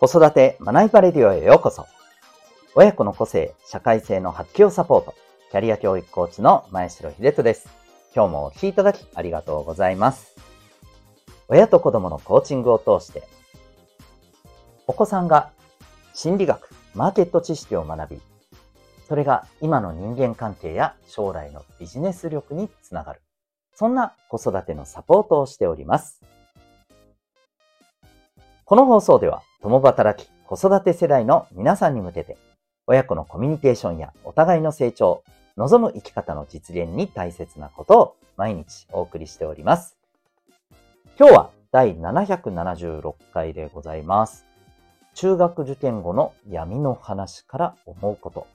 子育て学びバレディオへようこそ。親子の個性、社会性の発揮をサポート。キャリア教育コーチの前城秀人です。今日もお聴きいただきありがとうございます。親と子供のコーチングを通して、お子さんが心理学、マーケット知識を学び、それが今の人間関係や将来のビジネス力につながる。そんな子育てのサポートをしております。この放送では、共働き、子育て世代の皆さんに向けて、親子のコミュニケーションやお互いの成長、望む生き方の実現に大切なことを毎日お送りしております。今日は第776回でございます。中学受験後の闇の話から思うこと。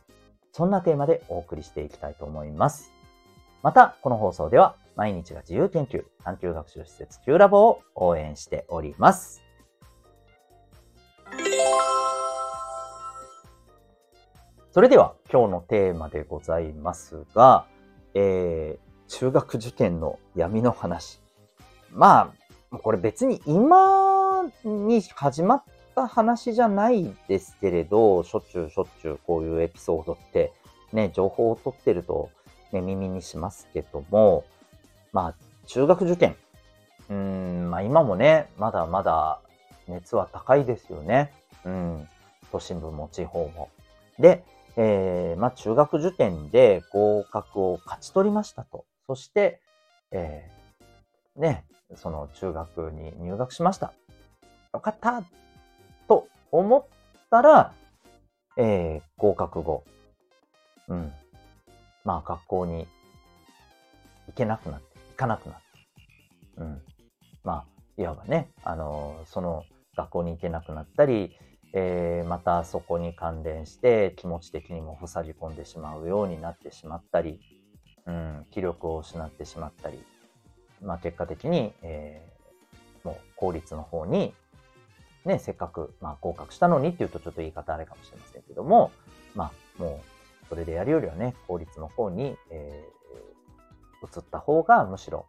そんなテーマでお送りしていきたいと思います。また、この放送では毎日が自由研究、探究学習施設 Q ラボを応援しております。それでは今日のテーマでございますが、えー、中学受験の闇の話。まあ、これ別に今に始まった話じゃないですけれど、しょっちゅうしょっちゅうこういうエピソードってね、情報を取ってると、ね、耳にしますけども、まあ、中学受験。うん、まあ今もね、まだまだ熱は高いですよね。うん、都心部も地方も。で、えー、まあ、中学受験で合格を勝ち取りましたと。そして、えー、ね、その中学に入学しました。よかったと思ったら、えー、合格後、うん。まあ、学校に行けなくなって、行かなくなって。うん。まあ、いわばね、あのその学校に行けなくなったり、えー、またそこに関連して気持ち的にも塞ぎ込んでしまうようになってしまったり、うん、気力を失ってしまったり、まあ、結果的に、えー、もう公立の方に、ね、せっかく、まあ、合格したのにっていうとちょっと言い方あれかもしれませんけども、まあ、もうそれでやるよりはね、公立の方に、えー、移った方がむしろ、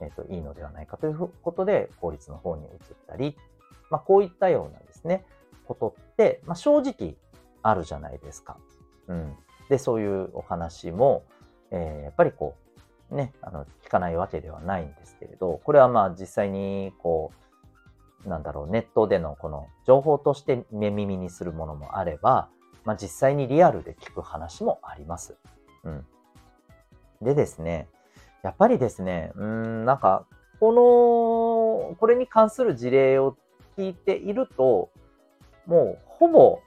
えーと、いいのではないかということで、公立の方に移ったり、まあ、こういったようなですね、ことって、まあ、正直あるじゃないですか。うん。で、そういうお話も、えー、やっぱりこう、ね、あの、聞かないわけではないんですけれど、これはまあ実際に、こう、なんだろう、ネットでのこの情報として目耳にするものもあれば、まあ実際にリアルで聞く話もあります。うん。でですね、やっぱりですね、うん、なんか、この、これに関する事例を聞いていると、もうほぼ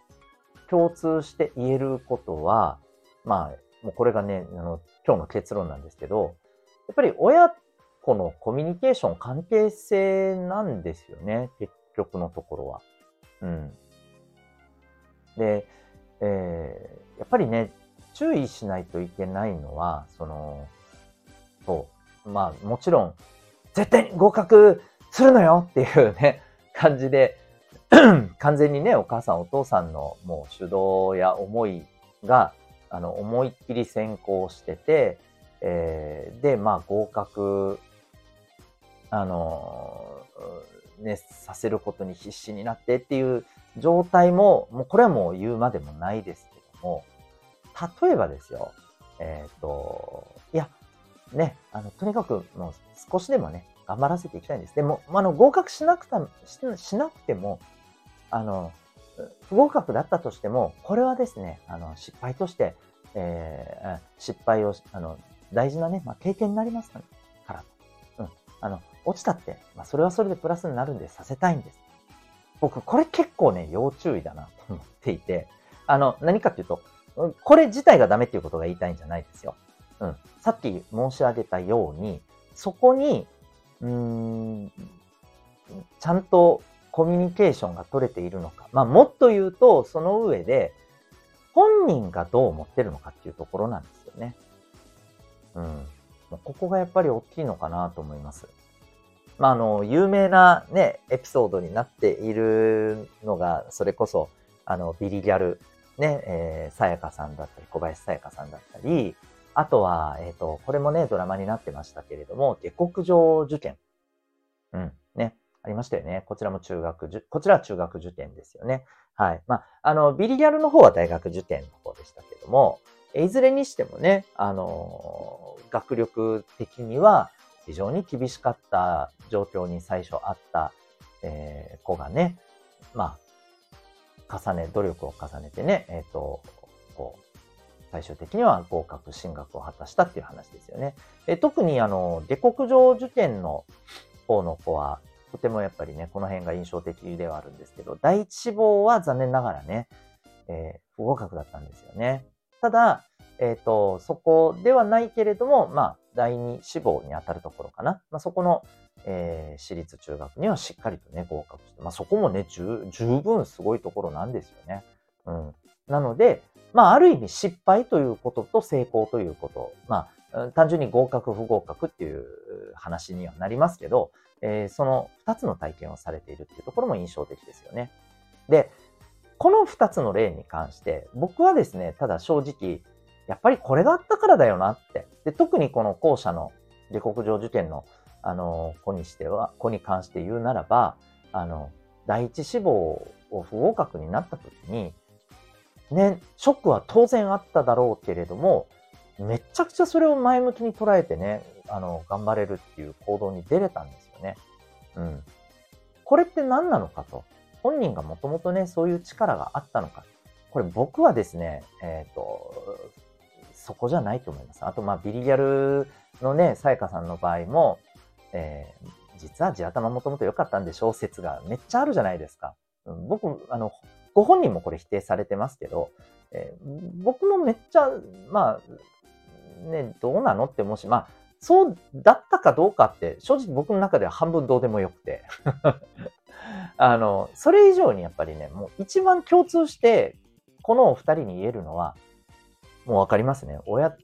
共通して言えることは、まあ、もうこれがね、あの、今日の結論なんですけど、やっぱり親子のコミュニケーション、関係性なんですよね、結局のところは。うん。で、えー、やっぱりね、注意しないといけないのは、その、そう、まあもちろん、絶対に合格するのよっていうね、感じで、完全にね、お母さんお父さんのもう主導や思いが、あの、思いっきり先行してて、えー、で、まあ合格、あの、ね、させることに必死になってっていう状態も、もうこれはもう言うまでもないですけども、例えばですよ、えっ、ー、と、いや、ね、あの、とにかくもう少しでもね、頑張らせていきたいんです。でも、あの、合格しなくたしなくても、あの、不合格だったとしても、これはですね、あの、失敗として、えー、失敗を、あの、大事なね、まあ、経験になりますからうん。あの、落ちたって、まあ、それはそれでプラスになるんでさせたいんです。僕、これ結構ね、要注意だなと思っていて、あの、何かっていうと、これ自体がダメっていうことが言いたいんじゃないですよ。うん。さっき申し上げたように、そこに、うん、ちゃんとコミュニケーションが取れているのか。まあ、もっと言うと、その上で、本人がどう思ってるのかっていうところなんですよね。うん。ここがやっぱり大きいのかなと思います。まあ、あの、有名なね、エピソードになっているのが、それこそ、あの、ビリギャル、ね、えー、さやかさんだったり、小林さやかさんだったり、あとは、えっ、ー、と、これもね、ドラマになってましたけれども、下克上受験。うん、ね。ありましたよね。こちらも中学受、こちらは中学受験ですよね。はい。まあ、あの、ビリギャルの方は大学受験の方でしたけども、いずれにしてもね、あの、学力的には非常に厳しかった状況に最初あった、えー、子がね、まあ、重ね、努力を重ねてね、えっ、ー、と、こう、最終的には合格進学を果たしたっていう話ですよね。え特にあの、下克上受験の方の子は、とてもやっぱりね、この辺が印象的ではあるんですけど、第一志望は残念ながらね、えー、不合格だったんですよね。ただ、えっ、ー、と、そこではないけれども、まあ、第二志望に当たるところかな。まあ、そこの、えー、私立中学にはしっかりとね、合格して、まあ、そこもね、十分すごいところなんですよね。うん。なので、まあ、ある意味失敗ということと成功ということ。まあ、単純に合格不合格っていう話にはなりますけど、えー、その二つの体験をされているっていうところも印象的ですよね。で、この二つの例に関して、僕はですね、ただ正直、やっぱりこれがあったからだよなって。で、特にこの後者の下克上受験の、あの、子にしては、子に関して言うならば、あの、第一志望を不合格になった時に、ね、ショックは当然あっただろうけれども、めちゃくちゃそれを前向きに捉えてね、あの、頑張れるっていう行動に出れたんですよね。うん。これって何なのかと。本人がもともとね、そういう力があったのか。これ僕はですね、えっ、ー、と、そこじゃないと思います。あと、まあ、ビリギャルのね、さやかさんの場合も、えー、実は地頭もともと良かったんでしょう説がめっちゃあるじゃないですか。うん、僕、あの、ご本人もこれ否定されてますけど、えー、僕もめっちゃ、まあ、ね、どうなのってもし、まあ、そうだったかどうかって、正直僕の中では半分どうでもよくて。あの、それ以上にやっぱりね、もう一番共通して、このお二人に言えるのは、もうわかりますね。親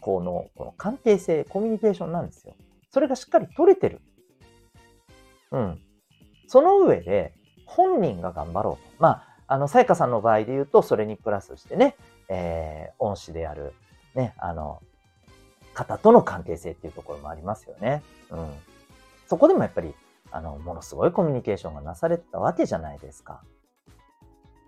子のこの関係性、コミュニケーションなんですよ。それがしっかり取れてる。うん。その上で、本人が頑張ろうと。まあ、あの、さやかさんの場合で言うと、それにプラスしてね、えー、恩師である、ね、あの、方との関係性っていうところもありますよね。うん。そこでもやっぱり、あの、ものすごいコミュニケーションがなされてたわけじゃないですか。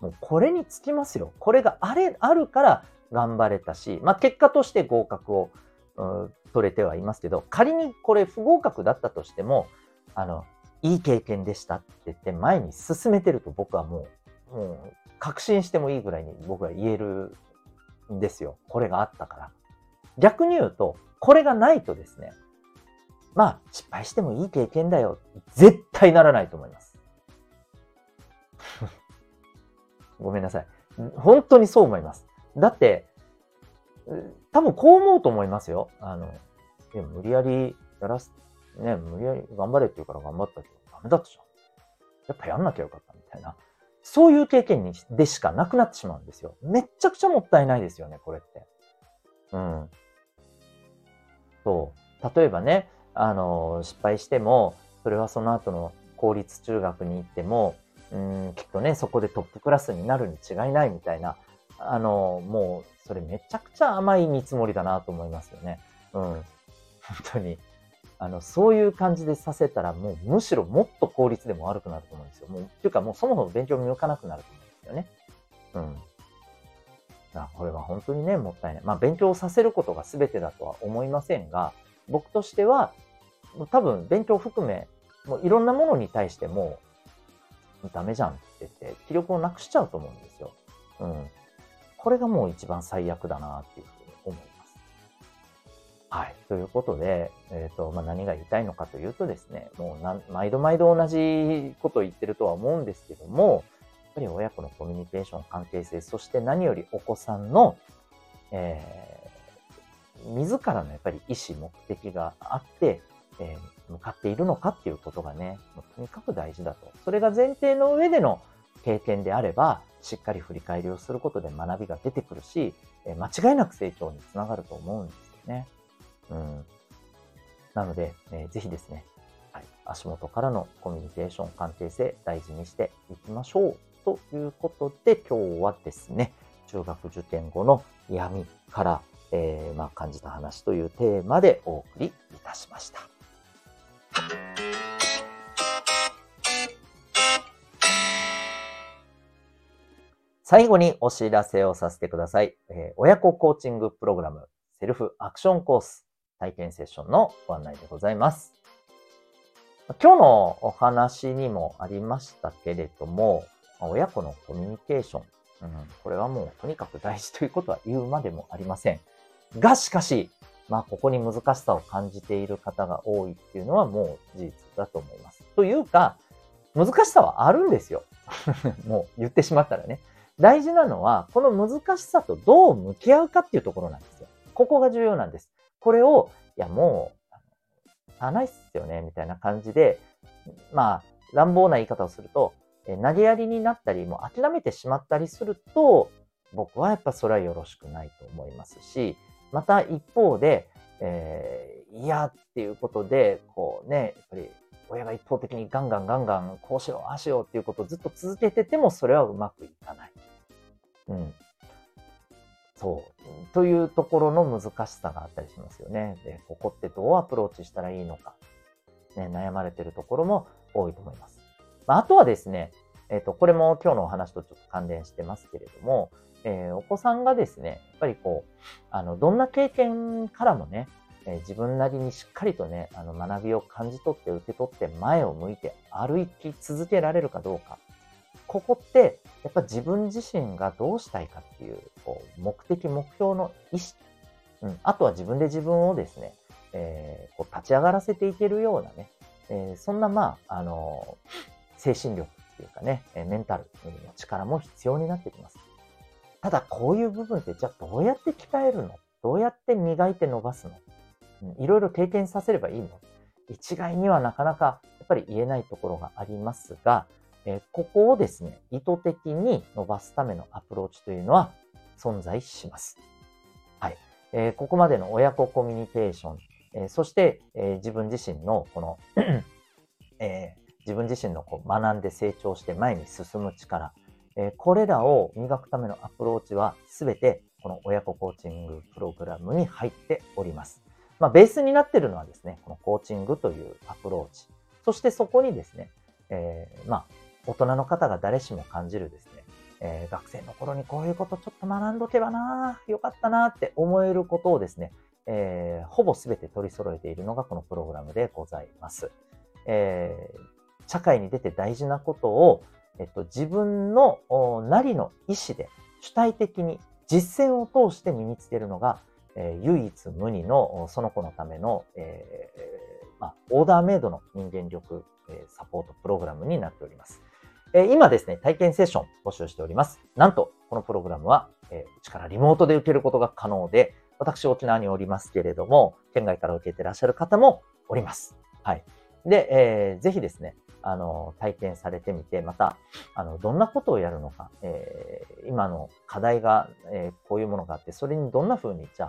もうこれにつきますよ。これがあれ、あるから頑張れたし、まあ結果として合格を、うん、取れてはいますけど、仮にこれ不合格だったとしても、あの、いい経験でしたって言って前に進めてると僕はもう、もう確信してもいいぐらいに僕は言えるんですよ。これがあったから。逆に言うと、これがないとですね、まあ失敗してもいい経験だよ。絶対ならないと思います。ごめんなさい。本当にそう思います。だって、多分こう思うと思いますよ。あの、無理やりやらすね、無理やり頑張れって言うから頑張ったけど、ダメだったじゃん。やっぱやんなきゃよかったみたいな。そういう経験にでしかなくなってしまうんですよ。めっちゃくちゃもったいないですよね、これって。うん。そう。例えばね、あの、失敗しても、それはその後の公立中学に行っても、うん、きっとね、そこでトップクラスになるに違いないみたいな、あの、もう、それめちゃくちゃ甘い見積もりだなと思いますよね。うん。本当に。あの、そういう感じでさせたら、もうむしろもっと効率でも悪くなると思うんですよ。もう、っていうかもうそもそも勉強に向かなくなると思うんですよね。うん。あこれは本当にね、もったいない。まあ、勉強させることが全てだとは思いませんが、僕としては、多分勉強含め、もういろんなものに対しても、ダメじゃんって言って、気力をなくしちゃうと思うんですよ。うん。これがもう一番最悪だなっていうふうに思うはい。ということで、えっ、ー、と、まあ、何が言いたいのかというとですね、もうな毎度毎度同じことを言ってるとは思うんですけども、やっぱり親子のコミュニケーション、関係性、そして何よりお子さんの、えー、自らのやっぱり意思、目的があって、えー、向かっているのかっていうことがね、とにかく大事だと。それが前提の上での経験であれば、しっかり振り返りをすることで学びが出てくるし、え、間違いなく成長につながると思うんですよね。うん。なので、えー、ぜひですね、はい、足元からのコミュニケーション関係性大事にしていきましょう。ということで、今日はですね、中学受験後の闇から、えー、まあ、感じた話というテーマでお送りいたしました。最後にお知らせをさせてください。えー、親子コーチングプログラム、セルフアクションコース。体験セッションのご案内でございます。今日のお話にもありましたけれども、親子のコミュニケーション、うん、これはもうとにかく大事ということは言うまでもありません。が、しかし、まあ、ここに難しさを感じている方が多いっていうのはもう事実だと思います。というか、難しさはあるんですよ。もう言ってしまったらね。大事なのは、この難しさとどう向き合うかっていうところなんですよ。ここが重要なんです。これを、いや、もう、あないっすよね、みたいな感じで、まあ、乱暴な言い方をすると、え投げやりになったり、もう諦めてしまったりすると、僕はやっぱそれはよろしくないと思いますし、また一方で、えー、嫌っていうことで、こうね、やっぱり親が一方的にガンガンガンガンこうしよう、ああしようっていうことをずっと続けててもそれはうまくいかない。うん。そう。というところの難しさがあったりしますよね。で、ここってどうアプローチしたらいいのか。ね、悩まれてるところも多いと思います。まあ、あとはですね、えっ、ー、と、これも今日のお話とちょっと関連してますけれども、えー、お子さんがですね、やっぱりこう、あの、どんな経験からもね、えー、自分なりにしっかりとね、あの、学びを感じ取って受け取って前を向いて歩き続けられるかどうか。ここって、やっぱ自分自身がどうしたいかっていう、こう、目的、目標の意識。うん。あとは自分で自分をですね、えー、こう立ち上がらせていけるようなね、えー、そんな、まあ、あの精神力っていうかね、メンタルの力も必要になってきます。ただ、こういう部分って、じゃあどうやって鍛えるの？どうやって磨いて伸ばすの、うん、いろいろ経験させればいいの？一概にはなかなかやっぱり言えないところがありますが、え、ここをですね、意図的に伸ばすためのアプローチというのは存在します。はい。え、ここまでの親子コミュニケーション、え、そして、え、自分自身のこのえ、自分自身のこう学んで成長して前に進む力、えこれらを磨くためのアプローチはすべてこの親子コーチングプログラムに入っております。まあ、ベースになっているのはですね、このコーチングというアプローチ。そしてそこにですね、えー、まあ、大人の方が誰しも感じるですね、えー、学生の頃にこういうことちょっと学んどけばなよかったなって思えることをですね、えー、ほぼ全て取り揃えているのがこのプログラムでございます。えー、社会に出て大事なことをえっと、自分のなりの意思で主体的に実践を通して身につけるのが、えー、唯一無二のその子のための、えーまあ、オーダーメイドの人間力、えー、サポートプログラムになっております。え、今ですね、体験セッション募集しております。なんと、このプログラムは、え、うちからリモートで受けることが可能で、私沖縄におりますけれども、県外から受けてらっしゃる方もおります。はい。で、えー、ぜひですね、あの、体験されてみて、また、あの、どんなことをやるのか、えー、今の課題が、えー、こういうものがあって、それにどんな風に、じゃ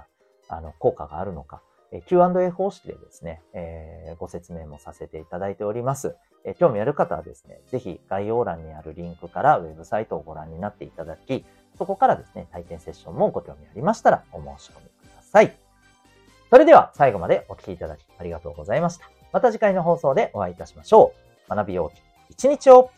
あ、あの、効果があるのか、Q&A 方式でですね、えー、ご説明もさせていただいております。えー、興味ある方はですね、ぜひ概要欄にあるリンクからウェブサイトをご覧になっていただき、そこからですね、体験セッションもご興味ありましたらお申し込みください。それでは最後までお聴きいただきありがとうございました。また次回の放送でお会いいたしましょう。学びよう一日を